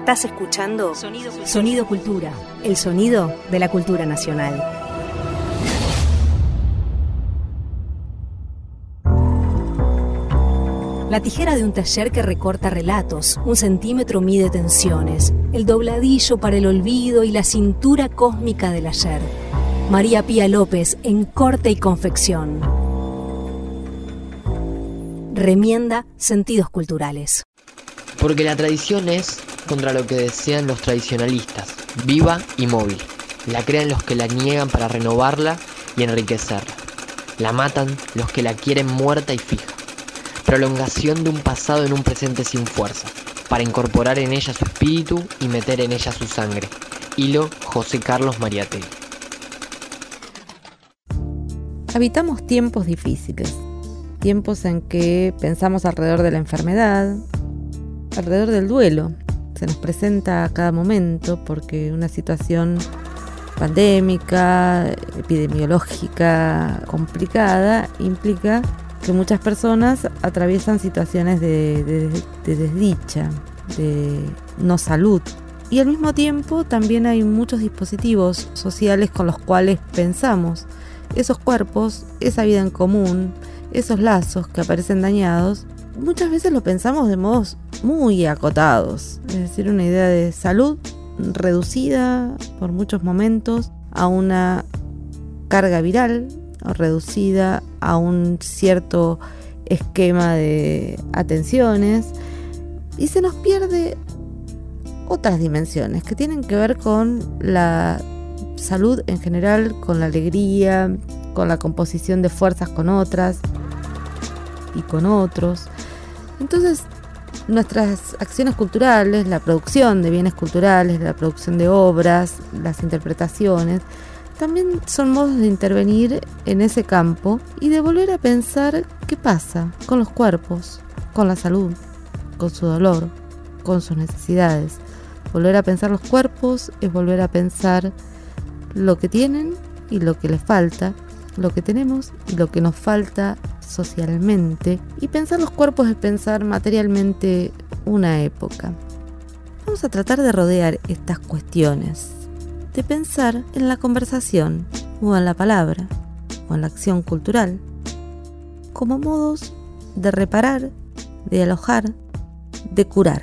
Estás escuchando Sonido, Cultura, el sonido de la cultura nacional. La tijera de un taller que recorta relatos, un centímetro mide tensiones, el dobladillo para el olvido y la cintura cósmica del ayer. María Pía López en corte y confección. Remienda sentidos culturales. Porque la tradición es contra lo que desean los tradicionalistas, viva y móvil. La crean los que la niegan para renovarla y enriquecerla. La matan los que la quieren muerta y fija. Prolongación de un pasado en un presente sin fuerza, para incorporar en ella su espíritu y meter en ella su sangre. Hilo José Carlos Mariategui. Habitamos tiempos difíciles, tiempos en que pensamos alrededor de la enfermedad, alrededor del duelo, se nos presenta a cada momento porque una situación pandémica, epidemiológica complicada implica que muchas personas atraviesan situaciones de, desdicha, de no salud. Y al mismo tiempo también hay muchos dispositivos sociales con los cuales pensamos. Esos cuerpos, esa vida en común, esos lazos que aparecen dañados, muchas veces lo pensamos de modos muy acotados, es decir, una idea de salud reducida por muchos momentos a una carga viral o reducida a un cierto esquema de atenciones y se nos pierde otras dimensiones que tienen que ver con la salud en general, con la alegría, con la composición de fuerzas con otras y con otros. Entonces, nuestras acciones culturales, la producción de bienes culturales, la producción de obras, las interpretaciones, también son modos de intervenir en ese campo y de volver a pensar qué pasa con los cuerpos, con la salud, con su dolor, con sus necesidades. Volver a pensar los cuerpos es volver a pensar lo que tienen y lo que les falta, lo que tenemos y lo que nos falta socialmente y pensar los cuerpos es pensar materialmente una época. Vamos a tratar de rodear estas cuestiones, de pensar en la conversación o en la palabra o en la acción cultural como modos de reparar, de alojar, de curar.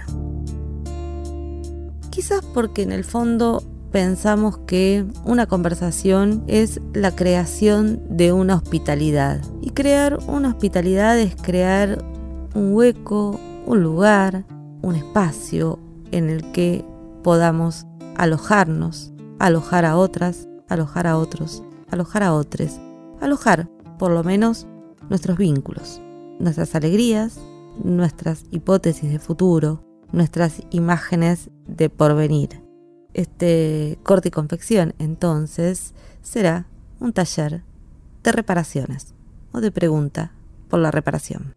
Quizás porque en el fondo pensamos que una conversación es la creación de una hospitalidad. Y crear una hospitalidad es crear un hueco, un lugar, un espacio en el que podamos alojarnos, alojar a otras, alojar a otros, alojar a otros, alojar por lo menos nuestros vínculos, nuestras alegrías, nuestras hipótesis de futuro, nuestras imágenes de porvenir este corte y confección, entonces será un taller de reparaciones o de pregunta por la reparación.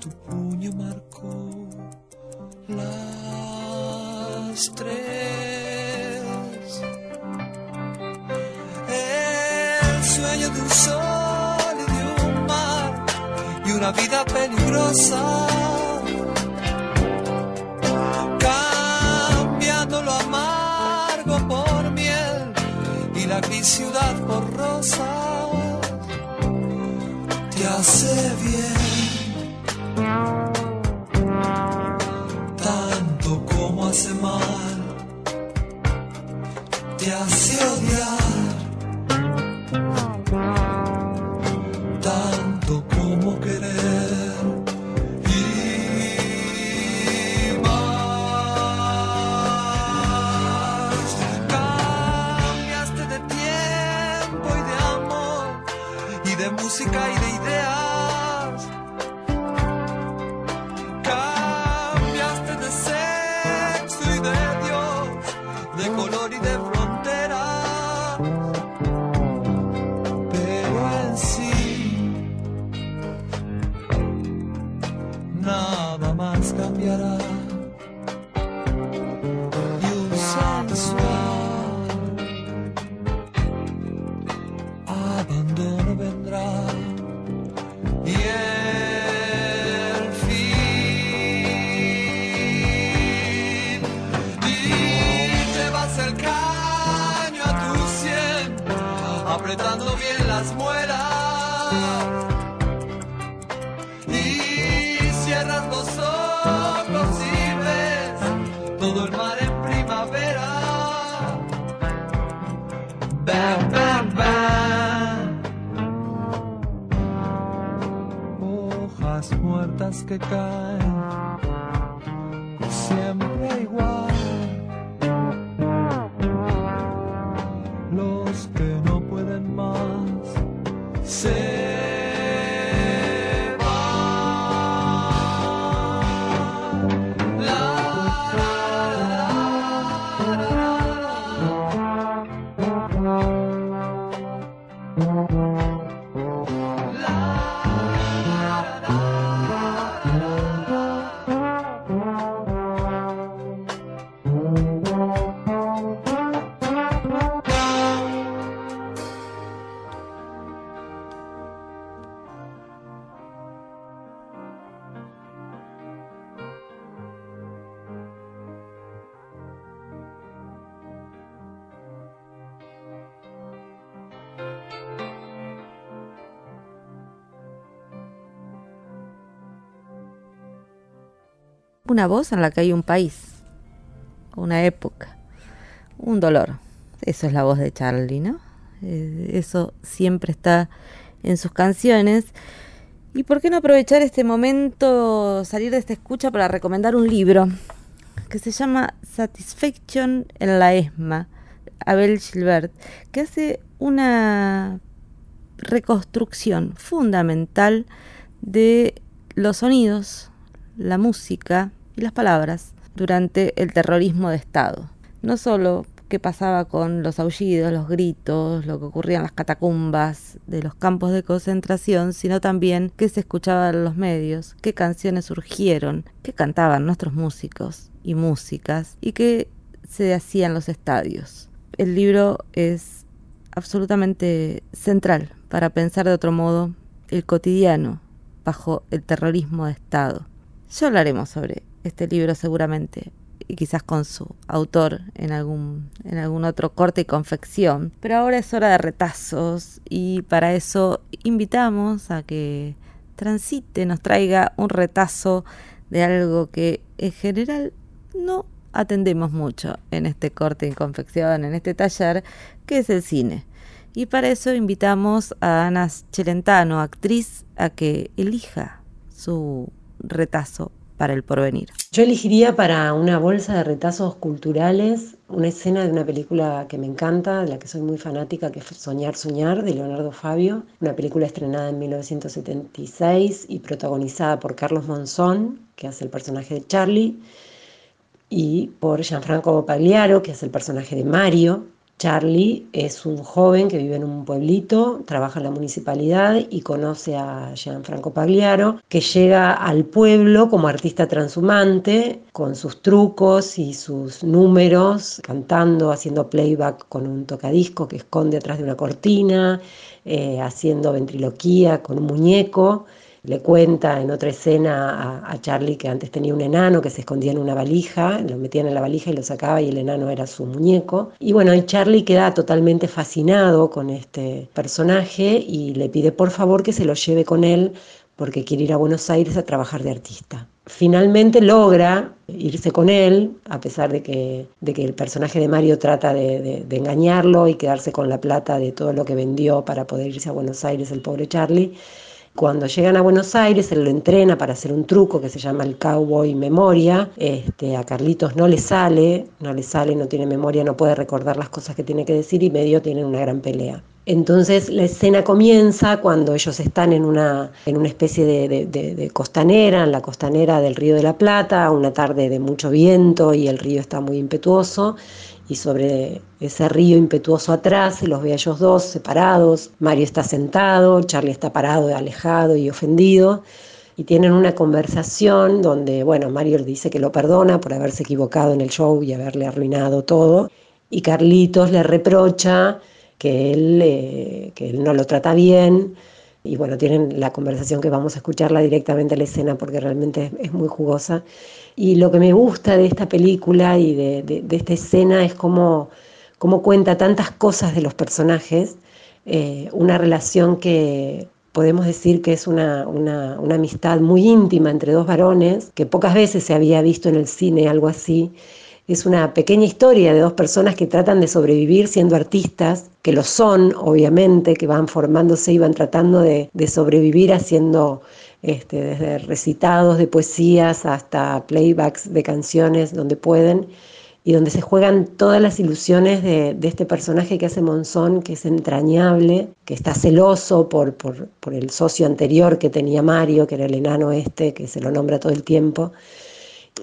tu puño marcó las tres. El sueño de un sol y de un mar y una vida peligrosa. sky. Una voz en la que hay un país, una época, un dolor. Eso es la voz de Charlie, ¿no? Eh, eso siempre está en sus canciones. ¿Y por qué no aprovechar este momento, salir de esta escucha para recomendar un libro que se llama Satisfaction en la ESMA, Abel Gilbert, que hace una reconstrucción fundamental de los sonidos, la música las palabras durante el terrorismo de Estado. No solo qué pasaba con los aullidos, los gritos, lo que ocurría en las catacumbas de los campos de concentración, sino también qué se escuchaba en los medios, qué canciones surgieron, qué cantaban nuestros músicos y músicas y qué se hacía en los estadios. El libro es absolutamente central para pensar de otro modo el cotidiano bajo el terrorismo de Estado. Ya hablaremos sobre este libro seguramente y quizás con su autor en algún, en algún otro corte y confección. Pero ahora es hora de retazos y para eso invitamos a que transite, nos traiga un retazo de algo que en general no atendemos mucho en este corte y confección, en este taller, que es el cine. Y para eso invitamos a Ana Celentano, actriz, a que elija su retazo para el porvenir. Yo elegiría para una bolsa de retazos culturales una escena de una película que me encanta, de la que soy muy fanática, que es Soñar, Soñar, de Leonardo Fabio, una película estrenada en 1976 y protagonizada por Carlos Monzón, que hace el personaje de Charlie, y por Gianfranco Pagliaro, que hace el personaje de Mario. Charlie es un joven que vive en un pueblito, trabaja en la municipalidad y conoce a Gianfranco Pagliaro, que llega al pueblo como artista transhumante, con sus trucos y sus números, cantando, haciendo playback con un tocadisco que esconde atrás de una cortina, eh, haciendo ventriloquía con un muñeco. Le cuenta en otra escena a, Charlie que antes tenía un enano que se escondía en una valija, lo metían en la valija y lo sacaba y el enano era su muñeco. Y bueno, Charlie queda totalmente fascinado con este personaje y le pide por favor que se lo lleve con él porque quiere ir a Buenos Aires a trabajar de artista. Finalmente logra irse con él, a pesar de que, de que el personaje de Mario trata de, de engañarlo y quedarse con la plata de todo lo que vendió para poder irse a Buenos Aires el pobre Charlie cuando llegan a Buenos Aires, él lo entrena para hacer un truco que se llama el Cowboy Memoria. Este, a Carlitos no le sale, no le sale, no tiene memoria, no puede recordar las cosas que tiene que decir y medio tienen una gran pelea. Entonces la escena comienza cuando ellos están en una, en una especie de, de, costanera, en la costanera del Río de la Plata, una tarde de mucho viento y el río está muy impetuoso y sobre ese río impetuoso atrás se los ve a ellos dos separados. Mario está sentado, Charlie está parado, alejado y ofendido. Y tienen una conversación donde, bueno, Mario dice que lo perdona por haberse equivocado en el show y haberle arruinado todo. Y Carlitos le reprocha que él, eh, que él no lo trata bien. Y bueno, tienen la conversación que vamos a escucharla directamente a la escena porque realmente es muy jugosa. Y lo que me gusta de esta película y de, esta escena es cómo, cómo, cuenta tantas cosas de los personajes, eh, una relación que podemos decir que es una, una, una, amistad muy íntima entre dos varones, que pocas veces se había visto en el cine algo así. Es una pequeña historia de dos personas que tratan de sobrevivir siendo artistas, que lo son, obviamente, que van formándose y van tratando de, sobrevivir haciendo este, desde recitados de poesías hasta playbacks de canciones donde pueden y donde se juegan todas las ilusiones de, este personaje que hace Monzón, que es entrañable, que está celoso por, por, el socio anterior que tenía Mario, que era el enano este, que se lo nombra todo el tiempo.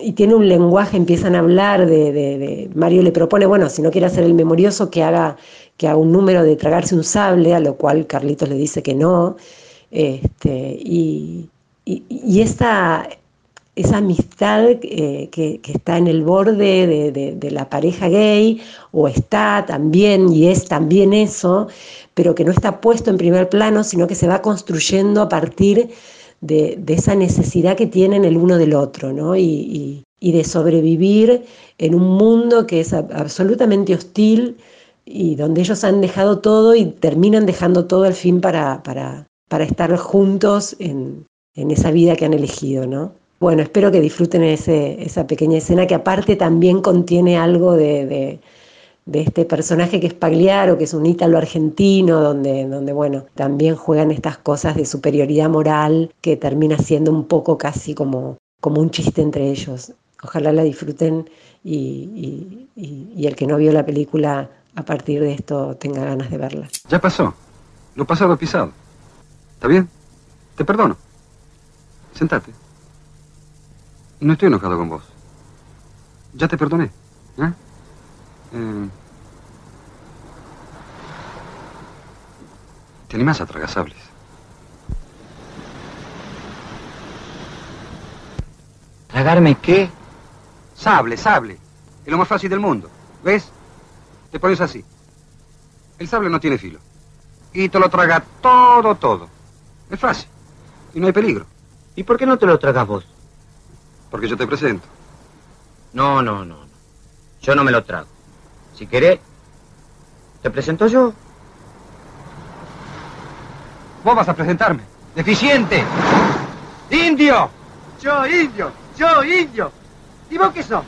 Y tiene un lenguaje, empiezan a hablar de, Mario le propone, bueno, si no quiere hacer el memorioso, que haga, que haga un número de tragarse un sable, a lo cual Carlitos le dice que no. Este, y, y, esa, amistad eh, que, está en el borde de, la pareja gay, o está también, y es también eso, pero que no está puesto en primer plano, sino que se va construyendo a partir de, esa necesidad que tienen el uno del otro, ¿no? Y, de sobrevivir en un mundo que es absolutamente hostil y donde ellos han dejado todo y terminan dejando todo al fin para, para estar juntos en, en esa vida que han elegido, ¿no? Bueno, espero que disfruten ese, esa pequeña escena que aparte también contiene algo de, este personaje que es Pagliaro, que es un ítalo argentino, donde, donde, bueno, también juegan estas cosas de superioridad moral que termina siendo un poco casi como, como un chiste entre ellos. Ojalá la disfruten y, y el que no vio la película a partir de esto tenga ganas de verla. Ya pasó. Lo pasado pisado. ¿Está bien? Te perdono. Sentate. No estoy enojado con vos. Ya te perdoné. ¿eh? Eh, ¿Te animás a tragar sables? ¿Tragarme qué? Sable, sable. Es lo más fácil del mundo. ¿Ves? Te pones así. El sable no tiene filo. Y te lo traga todo, todo. Es fácil. Y no hay peligro. ¿Y por qué no te lo tragas vos? Porque yo te presento. No, no, no. Yo no me lo trago. Si querés, te presento yo. Vos vas a presentarme. ¡Deficiente! ¡Indio! Yo, indio. Yo, indio. ¿Y vos qué sos?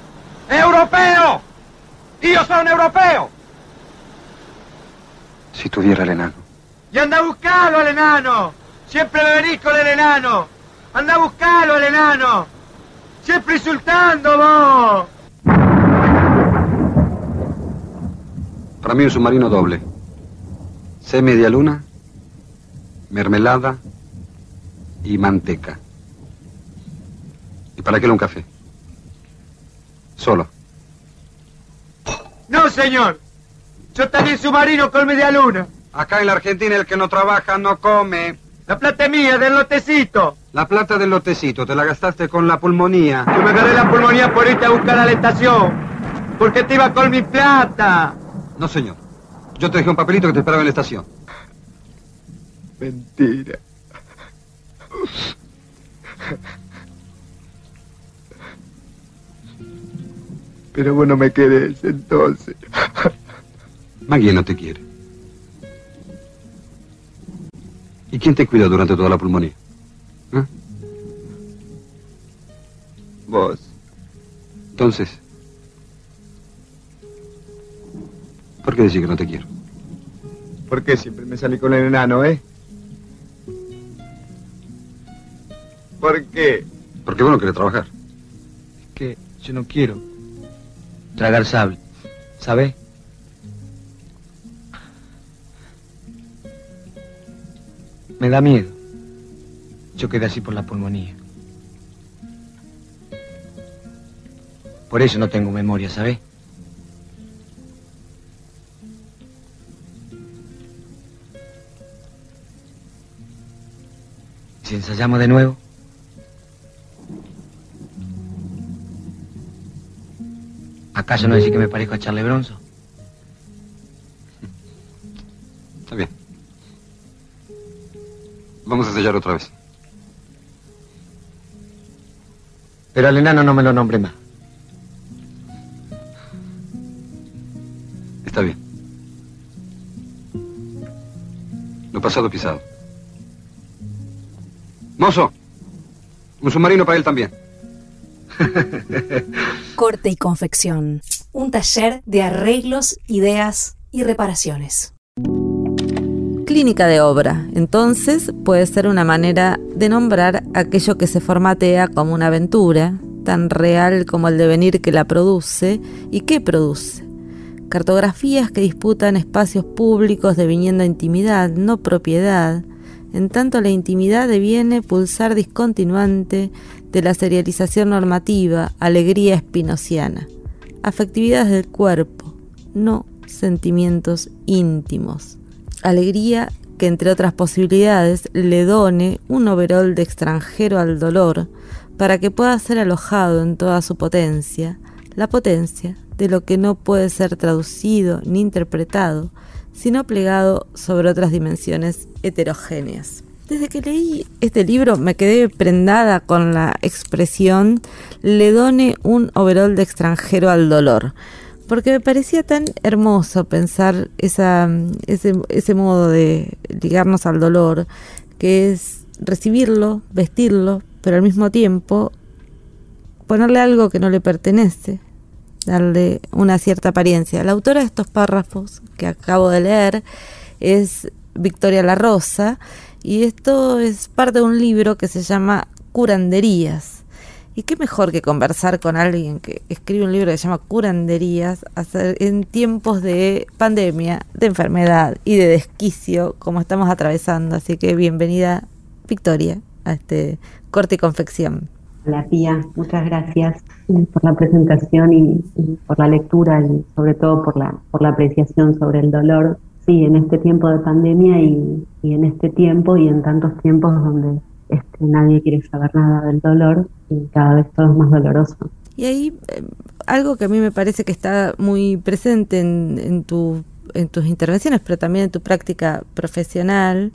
¡Europeo! ¡Y yo soy un europeo! Si tuviera el enano. ¡Y anda a buscarlo al enano! ¡Siempre me venís con el enano! Anda a buscarlo al enano. Siempre insultando vos. Para mí un submarino doble. C media luna, mermelada y manteca. ¿Y para qué un café? Solo. No, señor. Yo también submarino con media luna. Acá en la Argentina el que no trabaja no come. La plata es mía, del lotecito. La plata del lotecito, te la gastaste con la pulmonía. Yo me agarré la pulmonía por irte a buscar a la estación. Porque te iba con mi plata. No, señor. Yo te dejé un papelito que te esperaba en la estación. Mentira. Pero bueno me querés entonces. Maggie no te quiere. ¿Y quién te cuida durante toda la pulmonía? ¿Eh? Vos. Entonces, ¿por qué decir que no te quiero? ¿Por qué siempre me salí con el enano, eh? ¿Por qué? Porque vos no querés trabajar. Es que yo no quiero tragar sable, ¿sabes? Me da miedo. Yo quedé así por la pulmonía. Por eso no tengo memoria, ¿sabes? Si ensayamos de nuevo. ¿Acaso no decís que me parezco a Charlie Bronson? Está bien. Vamos a ensayar otra vez. Pero al enano no me lo nombre más. Está bien. Lo pasado pisado. Mozo, un submarino para él también. Corte y confección. Un taller de arreglos, ideas y reparaciones. Clínica de obra, entonces, puede ser una manera de nombrar aquello que se formatea como una aventura, tan real como el devenir que la produce y que produce. Cartografías que disputan espacios públicos deviniendo intimidad, no propiedad, en tanto la intimidad deviene pulsar discontinuante de la serialización normativa, alegría espinociana, afectividades del cuerpo, no sentimientos íntimos. Alegría que entre otras posibilidades le done un overol de extranjero al dolor para que pueda ser alojado en toda su potencia, la potencia de lo que no puede ser traducido ni interpretado, sino plegado sobre otras dimensiones heterogéneas. Desde que leí este libro me quedé prendada con la expresión le done un overol de extranjero al dolor, porque me parecía tan hermoso pensar esa, ese, ese modo de ligarnos al dolor, que es recibirlo, vestirlo, pero al mismo tiempo ponerle algo que no le pertenece, darle una cierta apariencia. La autora de estos párrafos que acabo de leer es Victoria La Rosa y esto es parte de un libro que se llama Curanderías. Y qué mejor que conversar con alguien que escribe un libro que se llama Curanderías en tiempos de pandemia, de enfermedad y de desquicio como estamos atravesando. Así que bienvenida Victoria a este corte y confección. Hola Pía, muchas gracias por la presentación y, y, por la lectura y sobre todo por la, por la apreciación sobre el dolor. Sí, en este tiempo de pandemia y, y en este tiempo y en tantos tiempos donde este, nadie quiere saber nada del dolor y cada vez todo es más doloroso. Y ahí eh, algo que a mí me parece que está muy presente en, en, tu, en tus intervenciones, pero también en tu práctica profesional,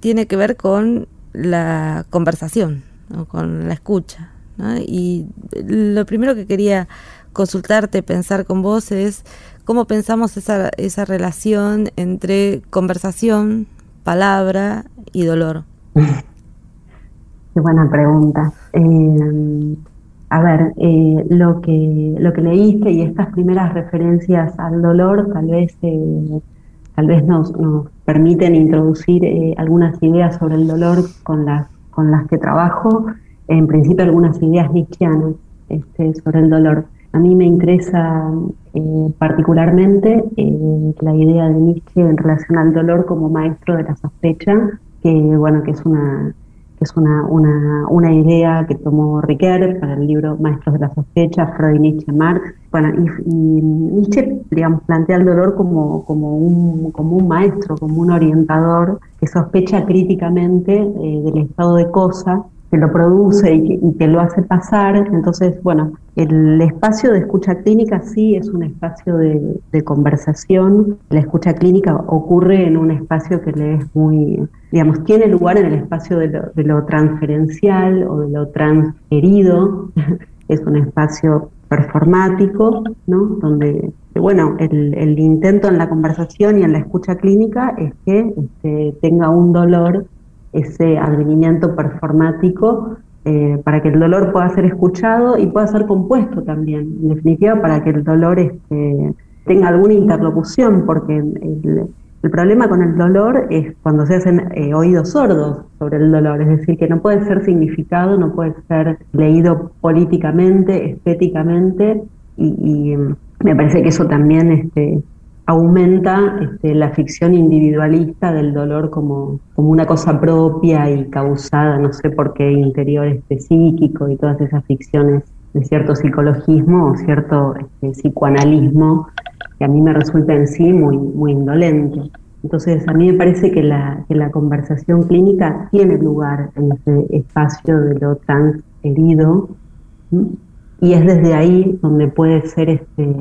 tiene que ver con la conversación, con la escucha. Y lo primero que quería consultarte, pensar con vos es cómo pensamos esa, esa relación entre conversación, palabra y dolor. Qué buena pregunta. Eh, a ver, eh, lo que lo que leíste y estas primeras referencias al dolor tal vez eh, tal vez nos, nos permiten introducir eh, algunas ideas sobre el dolor con las con las que trabajo, en principio algunas ideas nietzscheanas este, sobre el dolor. A mí me interesa eh, particularmente eh, la idea de Nietzsche en relación al dolor como maestro de la sospecha, que bueno, que es una es una, una, una, idea que tomó Riquet para el libro Maestros de la Sospecha, Freud, Nietzsche, Marx. Bueno, y, Nietzsche, digamos, plantea el dolor como, como, un, como un maestro, como un orientador que sospecha críticamente eh, del estado de cosas que lo produce y que, y que, lo hace pasar. Entonces, bueno, el espacio de escucha clínica sí es un espacio de, conversación. La escucha clínica ocurre en un espacio que le es muy, digamos, tiene lugar en el espacio de lo, de lo transferencial o de lo transferido. es un espacio performático, ¿no? Donde, bueno, el, el, intento en la conversación y en la escucha clínica es que este, tenga un dolor ese advenimiento performático eh, para que el dolor pueda ser escuchado y pueda ser compuesto también, en definitiva para que el dolor este, tenga alguna interlocución, porque el, problema con el dolor es cuando se hacen eh, oídos sordos sobre el dolor, es decir, que no puede ser significado, no puede ser leído políticamente, estéticamente, y, mm, me parece que eso también este, aumenta este, la ficción individualista del dolor como, como una cosa propia y causada, no sé por qué, interior este, psíquico y todas esas ficciones de cierto psicologismo o cierto este, psicoanalismo que a mí me resulta en sí muy, muy indolente. Entonces, a mí me parece que la, que la conversación clínica tiene lugar en ese espacio de lo transherido y es desde ahí donde puede ser este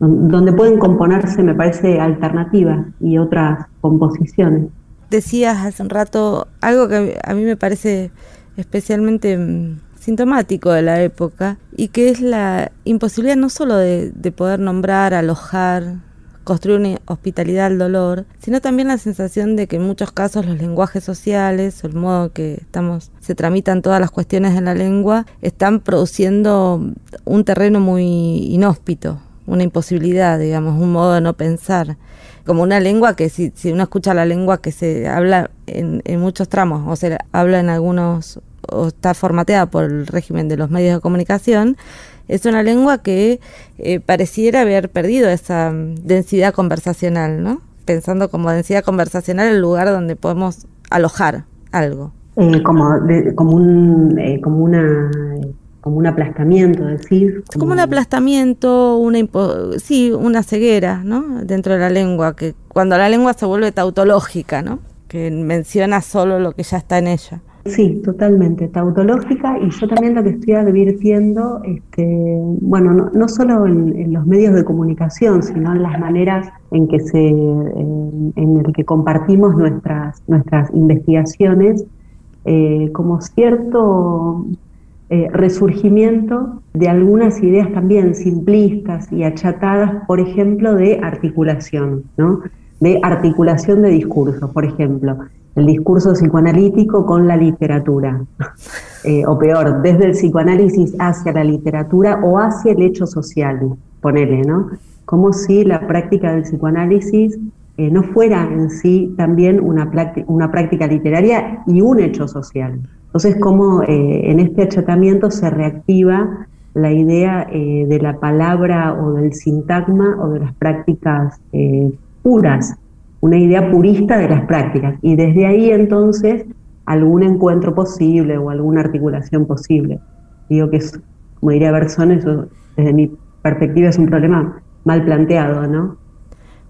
donde pueden componerse, me parece, alternativas y otras composiciones. Decías hace un rato algo que a mí me parece especialmente mm, sintomático de la época y que es la imposibilidad no solo de, poder nombrar, alojar, construir una hospitalidad al dolor, sino también la sensación de que en muchos casos los lenguajes sociales o el modo que estamos se tramitan todas las cuestiones de la lengua están produciendo un terreno muy inhóspito, una imposibilidad, digamos, un modo de no pensar como una lengua que si, si uno escucha la lengua que se habla en, muchos tramos o se habla en algunos o está formateada por el régimen de los medios de comunicación, es una lengua que eh, pareciera haber perdido esa mm, densidad conversacional, ¿no? Pensando como densidad conversacional el lugar donde podemos alojar algo. Eh, como, como, un, eh, como una como un aplastamiento, decir. Como, como un aplastamiento, una sí, una ceguera, ¿no? Dentro de la lengua, que cuando la lengua se vuelve tautológica, ¿no? Que menciona solo lo que ya está en ella. Sí, totalmente, tautológica y yo también lo que estoy advirtiendo, este, bueno, no, no solo en, los medios de comunicación, sino en las maneras en que se, en, el que compartimos nuestras, nuestras investigaciones, eh, como cierto eh, resurgimiento de algunas ideas también simplistas y achatadas, por ejemplo, de articulación, ¿no? de articulación de discursos, por ejemplo el discurso psicoanalítico con la literatura, eh, o peor, desde el psicoanálisis hacia la literatura o hacia el hecho social, ponele, ¿no? Como si la práctica del psicoanálisis eh, no fuera en sí también una, práctica literaria y un hecho social. Entonces, cómo eh, en este achatamiento se reactiva la idea de la palabra o del sintagma o de las prácticas puras una idea purista de las prácticas y desde ahí entonces algún encuentro posible o alguna articulación posible. Digo que es, como diría Bersón, eso desde mi perspectiva es un problema mal planteado, ¿no?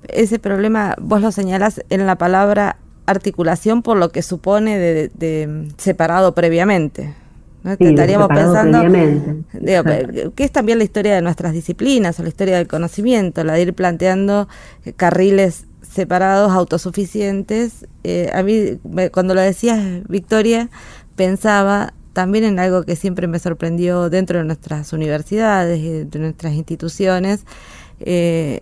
Ese problema vos lo señalás en la palabra articulación por lo que supone de, separado previamente. ¿no? Estaríamos pensando que es también la historia de nuestras disciplinas o la historia del conocimiento, la de ir planteando carriles separados, autosuficientes. Eh, a mí, cuando lo decías, Victoria, pensaba también en algo que siempre me sorprendió dentro de nuestras universidades y de nuestras instituciones, eh,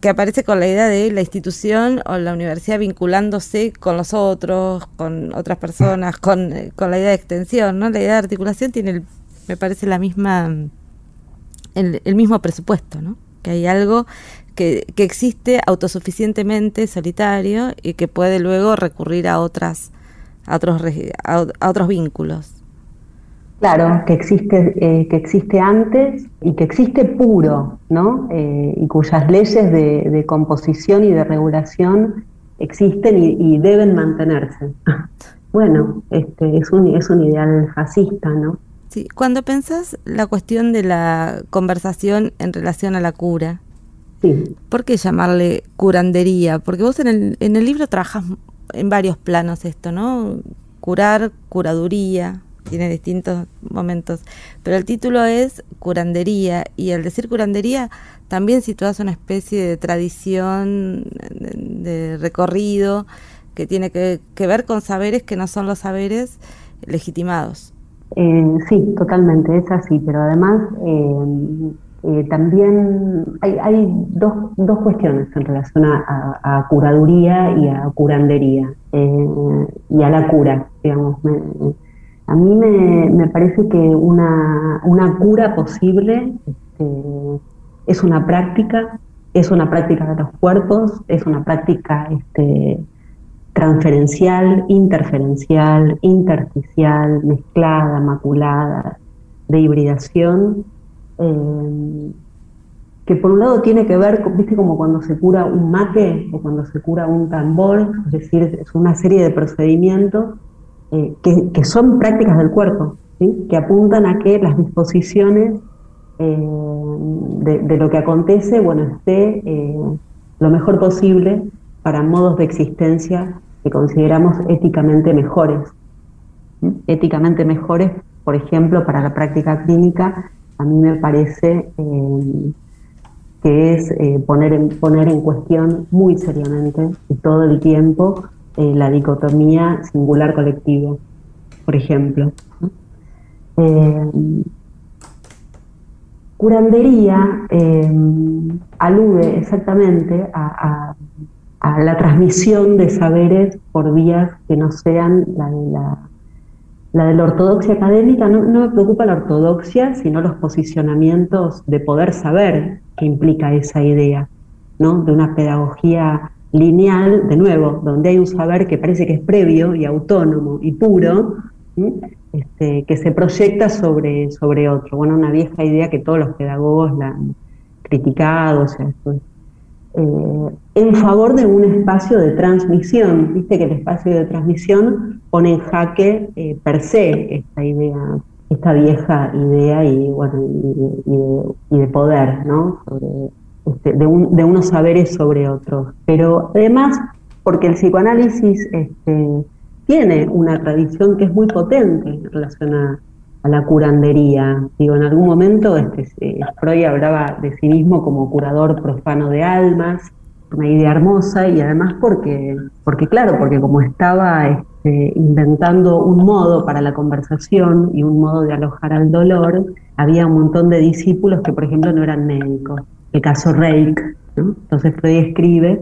que aparece con la idea de la institución o la universidad vinculándose con los otros, con otras personas, con, con la idea de extensión, ¿no? La idea de articulación tiene, me parece, la misma, el, el mismo presupuesto, ¿no? Que hay algo que, existe autosuficientemente solitario y que puede luego recurrir a otras a otros a, otros vínculos claro que existe eh, que existe antes y que existe puro no eh, y cuyas leyes de, composición y de regulación existen y, deben mantenerse. Bueno este es un es un ideal fascista no sí cuando pensás la cuestión de la conversación en relación a la cura ¿Por qué llamarle curandería? Porque vos en el, en el libro trabajas en varios planos esto, ¿no? Curar, curaduría, tiene distintos momentos, pero el título es curandería y al decir curandería también situas una especie de tradición de, recorrido que tiene que, ver con saberes que no son los saberes legitimados. Eh, sí, totalmente, es así, pero además eh, eh, también hay, dos, dos, cuestiones en relación a, curaduría y a curandería eh, y a la cura, digamos. A mí me, parece que una, una cura posible este, es una práctica es una práctica de los cuerpos, es una práctica este, transferencial, interferencial, intersticial, mezclada, maculada, de hibridación, eh, que por un lado tiene que ver, viste, como cuando se cura un mate o cuando se cura un tambor, es decir, es una serie de procedimientos eh, que, son prácticas del cuerpo, que apuntan a que las disposiciones eh, de, lo que acontece, bueno, esté lo mejor posible para modos de existencia que consideramos éticamente mejores. Éticamente mejores, por ejemplo, para la práctica clínica, a mí me parece eh, que es eh, poner, poner en cuestión muy seriamente y todo el tiempo eh, la dicotomía singular-colectivo, por ejemplo. curandería alude exactamente a la transmisión de saberes por vías que no sean la de la, la, de la ortodoxia académica. No, me preocupa la ortodoxia, sino los posicionamientos de poder saber que implica esa idea, ¿no? de una pedagogía lineal, de nuevo, donde hay un saber que parece que es previo y autónomo y puro, este, que se proyecta sobre, sobre otro. Bueno, una vieja idea que todos los pedagogos la han criticado, o sea, eh, en favor de un espacio de transmisión. Viste que el espacio de transmisión pone en jaque eh, per se esta idea, esta vieja idea y, bueno, y, de, poder, ¿no? Este, de, unos saberes sobre otros. Pero además, porque el psicoanálisis este, tiene una tradición que es muy potente en relación a, a la curandería. Digo, en algún momento este, Freud hablaba de sí mismo como curador profano de almas, una idea hermosa y además porque, porque claro, porque como estaba este, inventando un modo para la conversación y un modo de alojar al dolor, había un montón de discípulos que, por ejemplo, no eran médicos. El caso Reik, ¿no? Entonces Freud escribe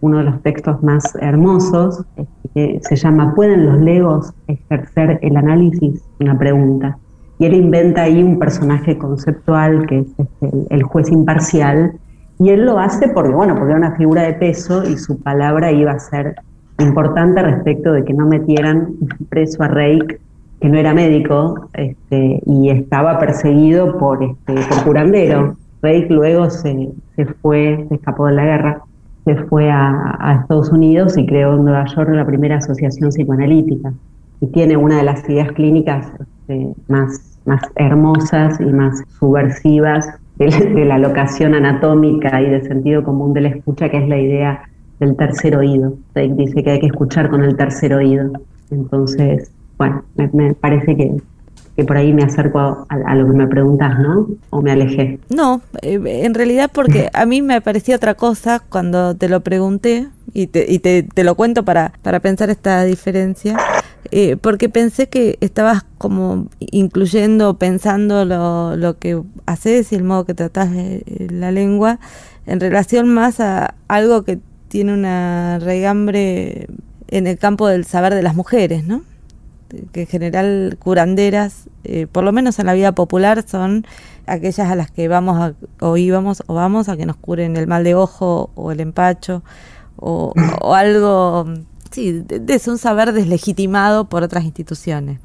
uno de los textos más hermosos, que se llama ¿Pueden los legos ejercer el análisis? Una pregunta. Y él inventa ahí un personaje conceptual que es este, el juez imparcial, y él lo hace porque, bueno, porque era una figura de peso y su palabra iba a ser importante respecto de que no metieran preso a Reik, que no era médico, este, y estaba perseguido por, este, por curandero. Reik luego se, se fue, se escapó de la guerra se fue a, Estados Unidos y creó en Nueva York la primera asociación psicoanalítica. Y tiene una de las ideas clínicas este, más, más hermosas y más subversivas de, la locación anatómica y de sentido común de la escucha, que es la idea del tercer oído. dice que hay que escuchar con el tercer oído. Entonces, bueno, me parece que que por ahí me acerco a, lo que me preguntas, ¿no? ¿O me alejé? No, eh, en realidad porque a mí me parecía otra cosa cuando te lo pregunté y te, y te, lo cuento para, para pensar esta diferencia. Eh, porque pensé que estabas como incluyendo, pensando lo, lo que haces y el modo que tratás la lengua en relación más a algo que tiene una regambre en el campo del saber de las mujeres, ¿no? Que en general curanderas, eh, por lo menos en la vida popular, son aquellas a las que vamos a, o íbamos o vamos a que nos curen el mal de ojo o el empacho o, algo, sí, de, un saber deslegitimado por otras instituciones.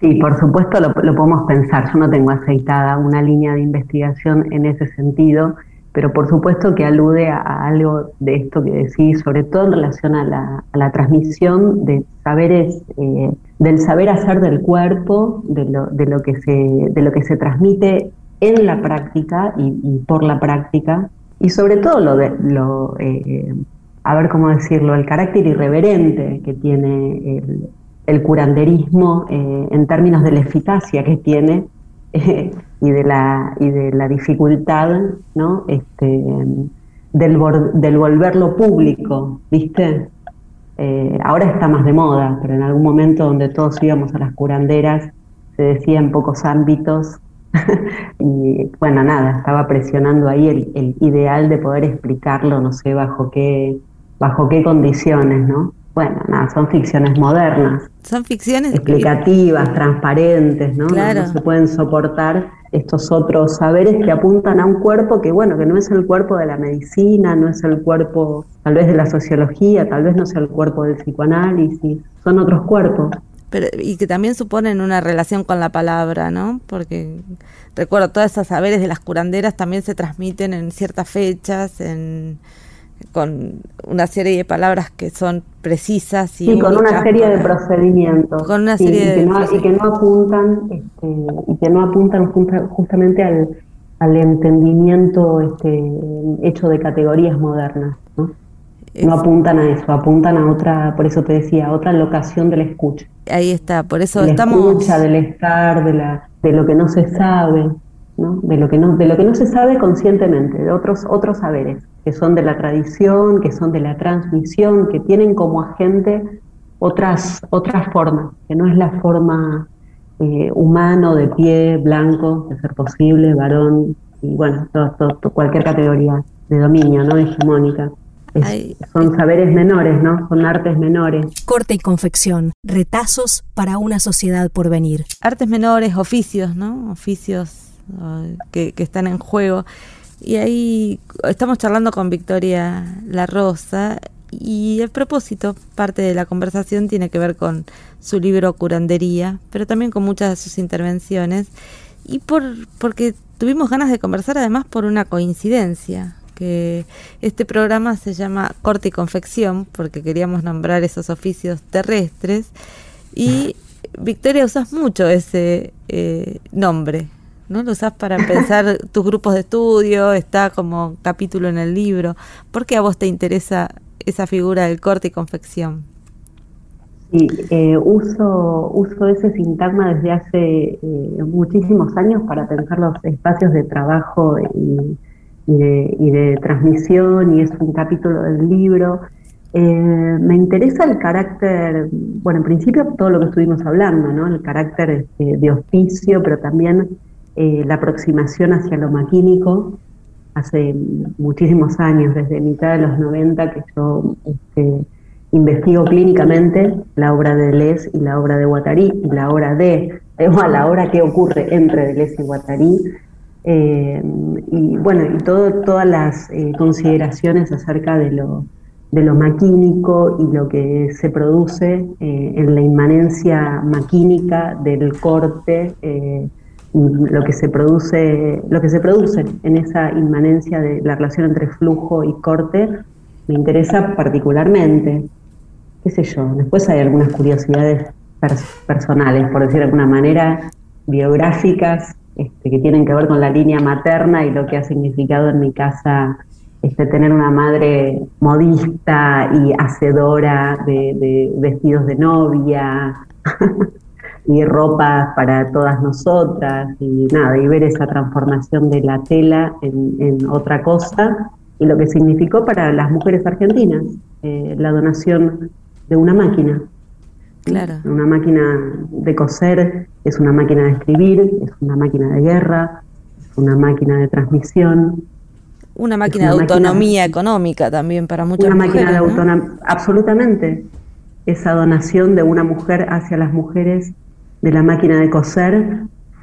Sí, por supuesto lo, lo podemos pensar. Yo no tengo aceitada una línea de investigación en ese sentido pero por supuesto que alude a, algo de esto que decís, sobre todo en relación a la, transmisión de saberes, eh, del saber hacer del cuerpo, de lo, de lo, que, se, de lo que se transmite en la práctica y, por la práctica, y sobre todo lo de lo, eh, a ver cómo decirlo, el carácter irreverente que tiene el, curanderismo eh, en términos de la eficacia que tiene y de la, y de la dificultad, ¿no? Este, del, del volverlo público, ¿viste? Eh, ahora está más de moda, pero en algún momento donde todos íbamos a las curanderas, se decía en pocos ámbitos, y bueno, nada, estaba presionando ahí el, el, ideal de poder explicarlo, no sé bajo qué, bajo qué condiciones, ¿no? Bueno, nada, son ficciones modernas. Son ficciones explicativas, transparentes, ¿no? ¿no? se pueden soportar estos otros saberes que apuntan a un cuerpo que, bueno, que no es el cuerpo de la medicina, no es el cuerpo tal vez de la sociología, tal vez no sea el cuerpo del psicoanálisis, son otros cuerpos. Pero, y que también suponen una relación con la palabra, ¿no? Porque recuerdo, todos esos saberes de las curanderas también se transmiten en ciertas fechas, en con una serie de palabras que son precisas y, con una serie de procedimientos con una serie y, que no, y que no apuntan este, y que no apuntan justamente al, al entendimiento este, hecho de categorías modernas ¿no? no apuntan a eso apuntan a otra por eso te decía a otra locación del escucha. Ahí está por eso de la estamos escucha del estar de la de lo que no se sabe ¿no? de lo que no de lo que no se sabe conscientemente de otros otros saberes que son de la tradición, que son de la transmisión, que tienen como agente otras, otras formas, que no es la forma eh, humano, de pie, blanco, de ser posible, varón, y bueno, cualquier categoría de dominio, ¿no? Hegemónica. son saberes menores, ¿no? Son artes menores. Corte y confección, retazos para una sociedad por venir. Artes menores, oficios, ¿no? Oficios que, que están en juego. Y ahí estamos charlando con Victoria La Rosa y el propósito, parte de la conversación tiene que ver con su libro Curandería, pero también con muchas de sus intervenciones. Y por porque tuvimos ganas de conversar además por una coincidencia, que este programa se llama Corte y Confección porque queríamos nombrar esos oficios terrestres. Y Victoria usas mucho ese eh, nombre ¿no? Lo usas para pensar tus grupos de estudio, está como capítulo en el libro. ¿Por qué a vos te interesa esa figura del corte y confección? Sí, eh, uso, uso ese sintagma desde hace eh, muchísimos años para pensar los espacios de trabajo y, de, y, de, transmisión, y es un capítulo del libro. Eh, me interesa el carácter, bueno, en principio todo lo que estuvimos hablando, ¿no? El carácter este, de oficio, pero también eh, la aproximación hacia lo maquínico hace muchísimos años, desde mitad de los 90, que yo este, investigo clínicamente la obra de Deleuze y la obra de Guattari, y la obra de, eh, la obra que ocurre entre Deleuze y Guattari, eh, y bueno, y todo, todas las consideraciones acerca de lo, de lo maquínico y lo que se produce en la inmanencia maquínica del corte lo que se produce, lo que se produce en esa inmanencia de la relación entre flujo y corte me interesa particularmente. ¿Qué sé yo? Después hay algunas curiosidades personales, por decir de alguna manera, biográficas, este, que tienen que ver con la línea materna y lo que ha significado en mi casa este, tener una madre modista y hacedora de, de vestidos de novia. y ropa para todas nosotras y nada, y ver esa transformación de la tela en, otra cosa y lo que significó para las mujeres argentinas eh, la donación de una máquina. Claro. Una máquina de coser, es una máquina de escribir, es una máquina de guerra, es una máquina de transmisión. Una máquina de autonomía económica también para muchas una mujeres. Una máquina de autonomía, absolutamente. Esa donación de una mujer hacia las mujeres de la máquina de coser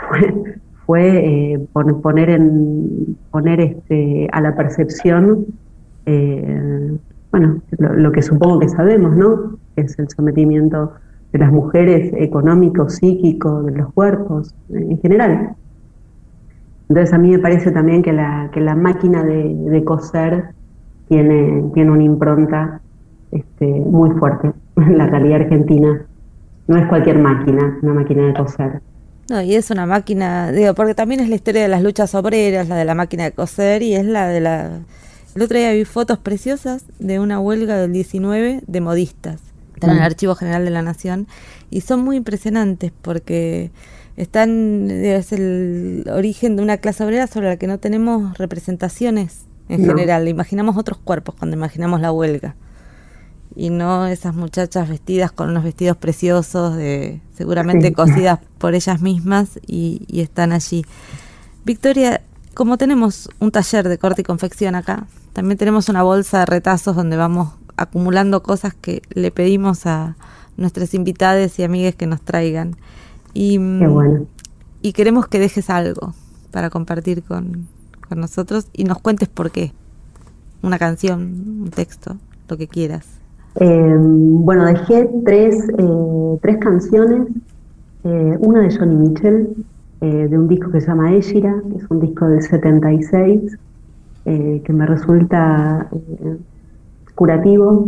fue, fue eh, poner, en, poner este, a la percepción, eh, bueno, lo, que supongo que sabemos, ¿no? Es el sometimiento de las mujeres económico, psíquico, de los cuerpos, en general. Entonces a mí me parece también que la, que la máquina de, coser tiene, tiene una impronta este, muy fuerte en la realidad argentina no es cualquier máquina, una máquina de coser. No, y es una máquina, digo, porque también es la historia de las luchas obreras, la de la máquina de coser y es la de la... El otro día vi fotos preciosas de una huelga del 19 de modistas. Están en el mm. Archivo General de la Nación y son muy impresionantes porque están, es el origen de una clase obrera sobre la que no tenemos representaciones en general. Imaginamos otros cuerpos cuando imaginamos la huelga y no esas muchachas vestidas con unos vestidos preciosos, de, seguramente cosidas por ellas mismas y, están allí. Victoria, como tenemos un taller de corte y confección acá, también tenemos una bolsa de retazos donde vamos acumulando cosas que le pedimos a nuestras invitadas y amigas que nos traigan. Y, mm, y queremos que dejes algo. para compartir con, con nosotros y nos cuentes por qué. Una canción, un texto, lo que quieras. Eh, bueno, dejé tres, eh, tres canciones, eh, una de Johnny Mitchell, de un disco que se llama Eshira, que es un disco del 76, que me resulta curativo,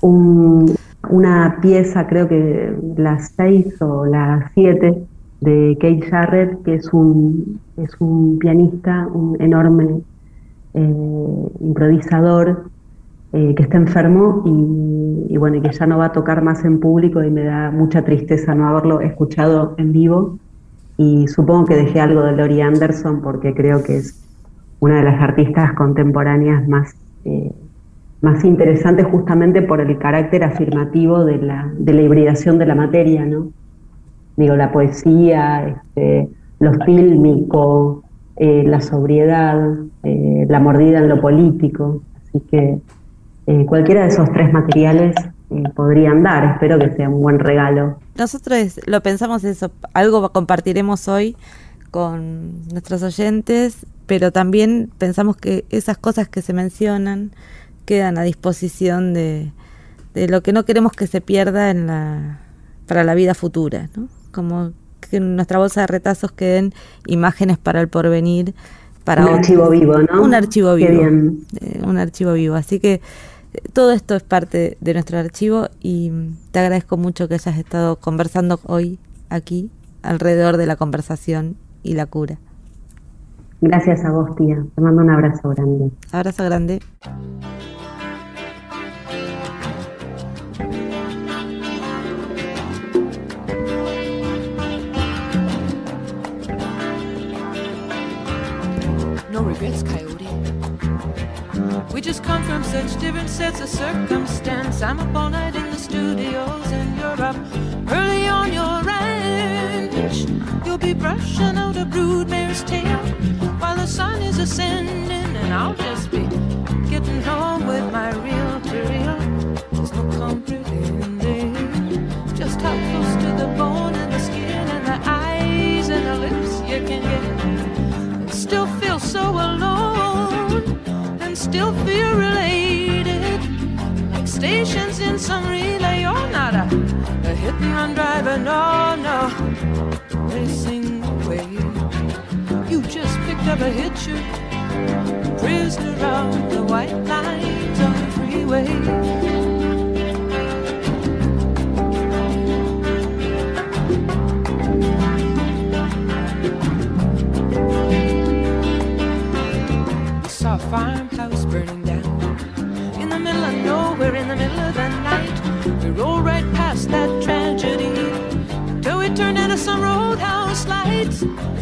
una pieza, creo que las seis o las siete, de Kate Jarrett, que es un, es un pianista, un enorme improvisador, eh, que está enfermo y, bueno, que ya no va a tocar más en público y me da mucha tristeza no haberlo escuchado en vivo. Y supongo que dejé algo de Lori Anderson porque creo que es una de las artistas contemporáneas más, eh, más interesantes justamente por el carácter afirmativo de la, de la hibridación de la materia, ¿no? Digo, la poesía, este, lo fílmico, eh, la sobriedad, la mordida en lo político. Así que eh, cualquiera de esos tres materiales eh, podrían dar. Espero que sea un buen regalo. Nosotros lo pensamos eso, algo compartiremos hoy con nuestros oyentes, pero también pensamos que esas cosas que se mencionan quedan a disposición de, lo que no queremos que se pierda en la, para la vida futura, ¿no? Como que en nuestra bolsa de retazos queden imágenes para el porvenir. Para un archivo vivo, ¿no? Un archivo vivo. Eh, un archivo vivo. Así que todo esto es parte de nuestro archivo y te agradezco mucho que hayas estado conversando hoy aquí alrededor de la conversación y la cura. Gracias a vos, tía. Te mando un abrazo grande. Abrazo grande. No regrets, We just come from such different sets of circumstance. I'm up all night in the studios, and you're up early on your ranch. You'll be brushing out a broodmare's tail while the sun is ascending, and I'll just be getting home with my reel to reel. There's no comprehending just how close to the bone and the skin and the eyes and the lips you can get, and still feel so alone still feel related. Like stations in some relay, you're not a, a hit and run driver, no, no. Racing away. You just picked up a hitcher, cruised around the white lines on the freeway. farmhouse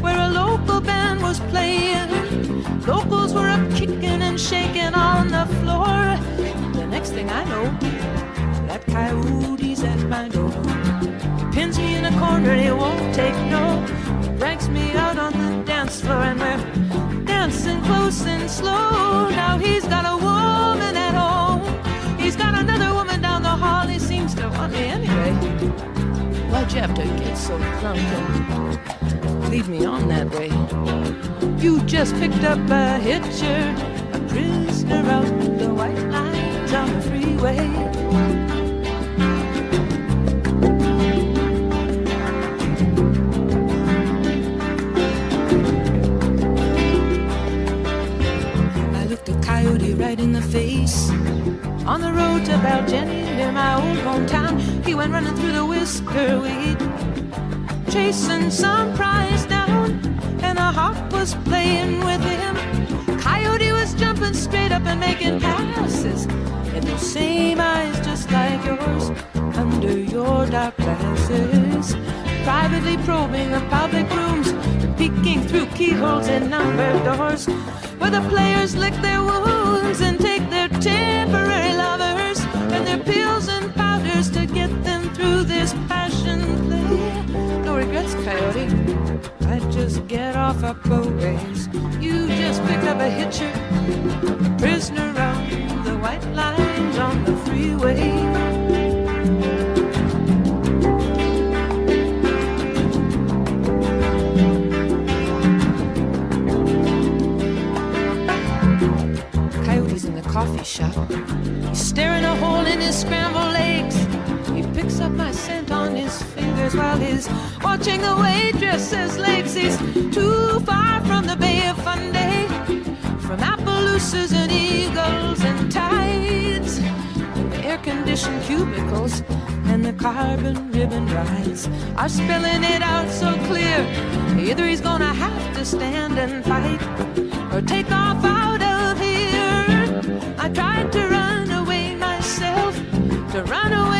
where a local band was playing. Locals were up kicking and shaking on the floor. The next thing I know, that coyote's at my door. He pins me in a corner, he won't take no. Drags me out on the dance floor and we're dancing close and slow. Now he's got a woman at home. He's got another woman down the hall. He seems to want me anyway. Why'd you have to get so drunk me on that way? You just picked up a hitcher, a prisoner out the white lines on the freeway. I looked a coyote right in the face. On the road to Baljenny, near my old hometown, he went running through the whisker weed, chasing some prize down, and a hawk was playing with him. Coyote was jumping straight up and making passes, and those same eyes just like yours under your dark glasses. Privately probing the public rooms, peeking through keyholes and numbered doors, where the players lick their wounds and take their temporary lovers and their pills and powders to get them through this regrets, coyote. I just get off a boat You just picked up a hitcher, prisoner on the white lines on the freeway. coffee shop. He's staring a hole in his scrambled eggs. Picks up my scent on his fingers while he's watching the waitress's legs. He's too far from the Bay of Fundy, from Appaloosas and eagles and tides, and the air-conditioned cubicles and the carbon ribbon rides are spilling it out so clear. Either he's gonna have to stand and fight or take off out of here. I tried to run away myself, to run away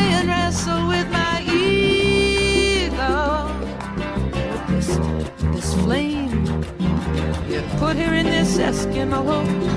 desk in the hall.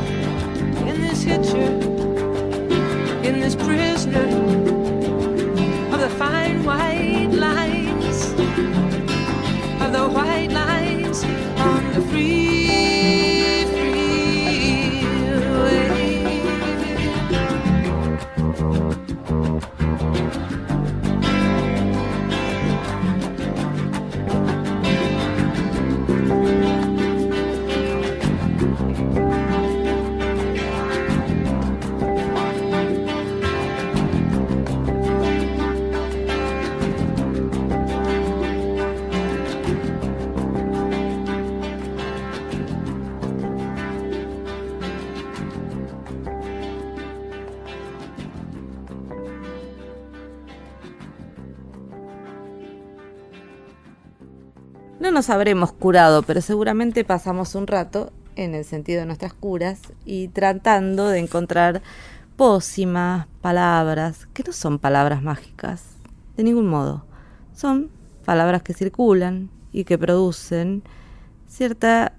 Habremos curado, pero seguramente pasamos un rato en el sentido de nuestras curas y tratando de encontrar pócimas, palabras, que no son palabras mágicas, de ningún modo. Son palabras que circulan y que producen cierta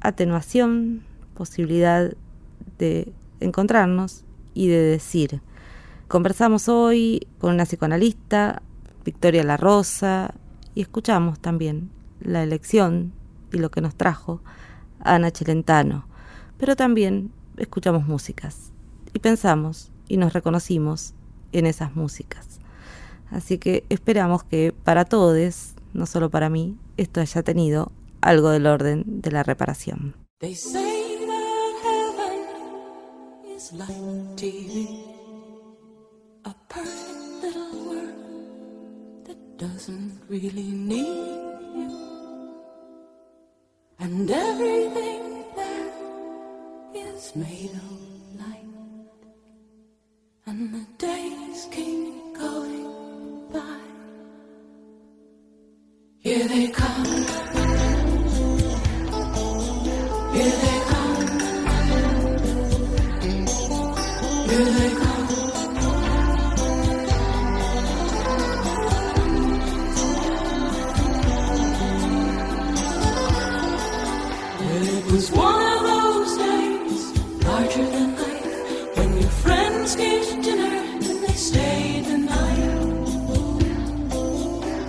atenuación, posibilidad de encontrarnos y de decir. Conversamos hoy con una psicoanalista, Victoria La Rosa, y escuchamos también la elección y lo que nos trajo Ana Celentano. Pero también escuchamos músicas y pensamos y nos reconocimos en esas músicas. Así que esperamos que para todos, no solo para mí, esto haya tenido algo del orden de la reparación. And everything there is made of light, and the days keep going by. Here they come. Was one of those days, larger than life, when your friends gave dinner and they stayed the night.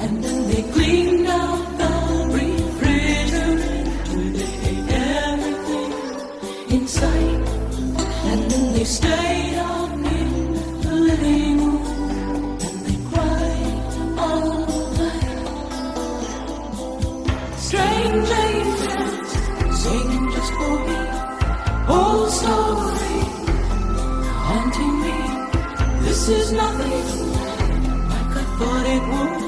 And then they cleaned out the refrigerator. They ate everything in sight. And then they stayed out in the living room. This is nothing like I thought it would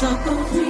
drop of.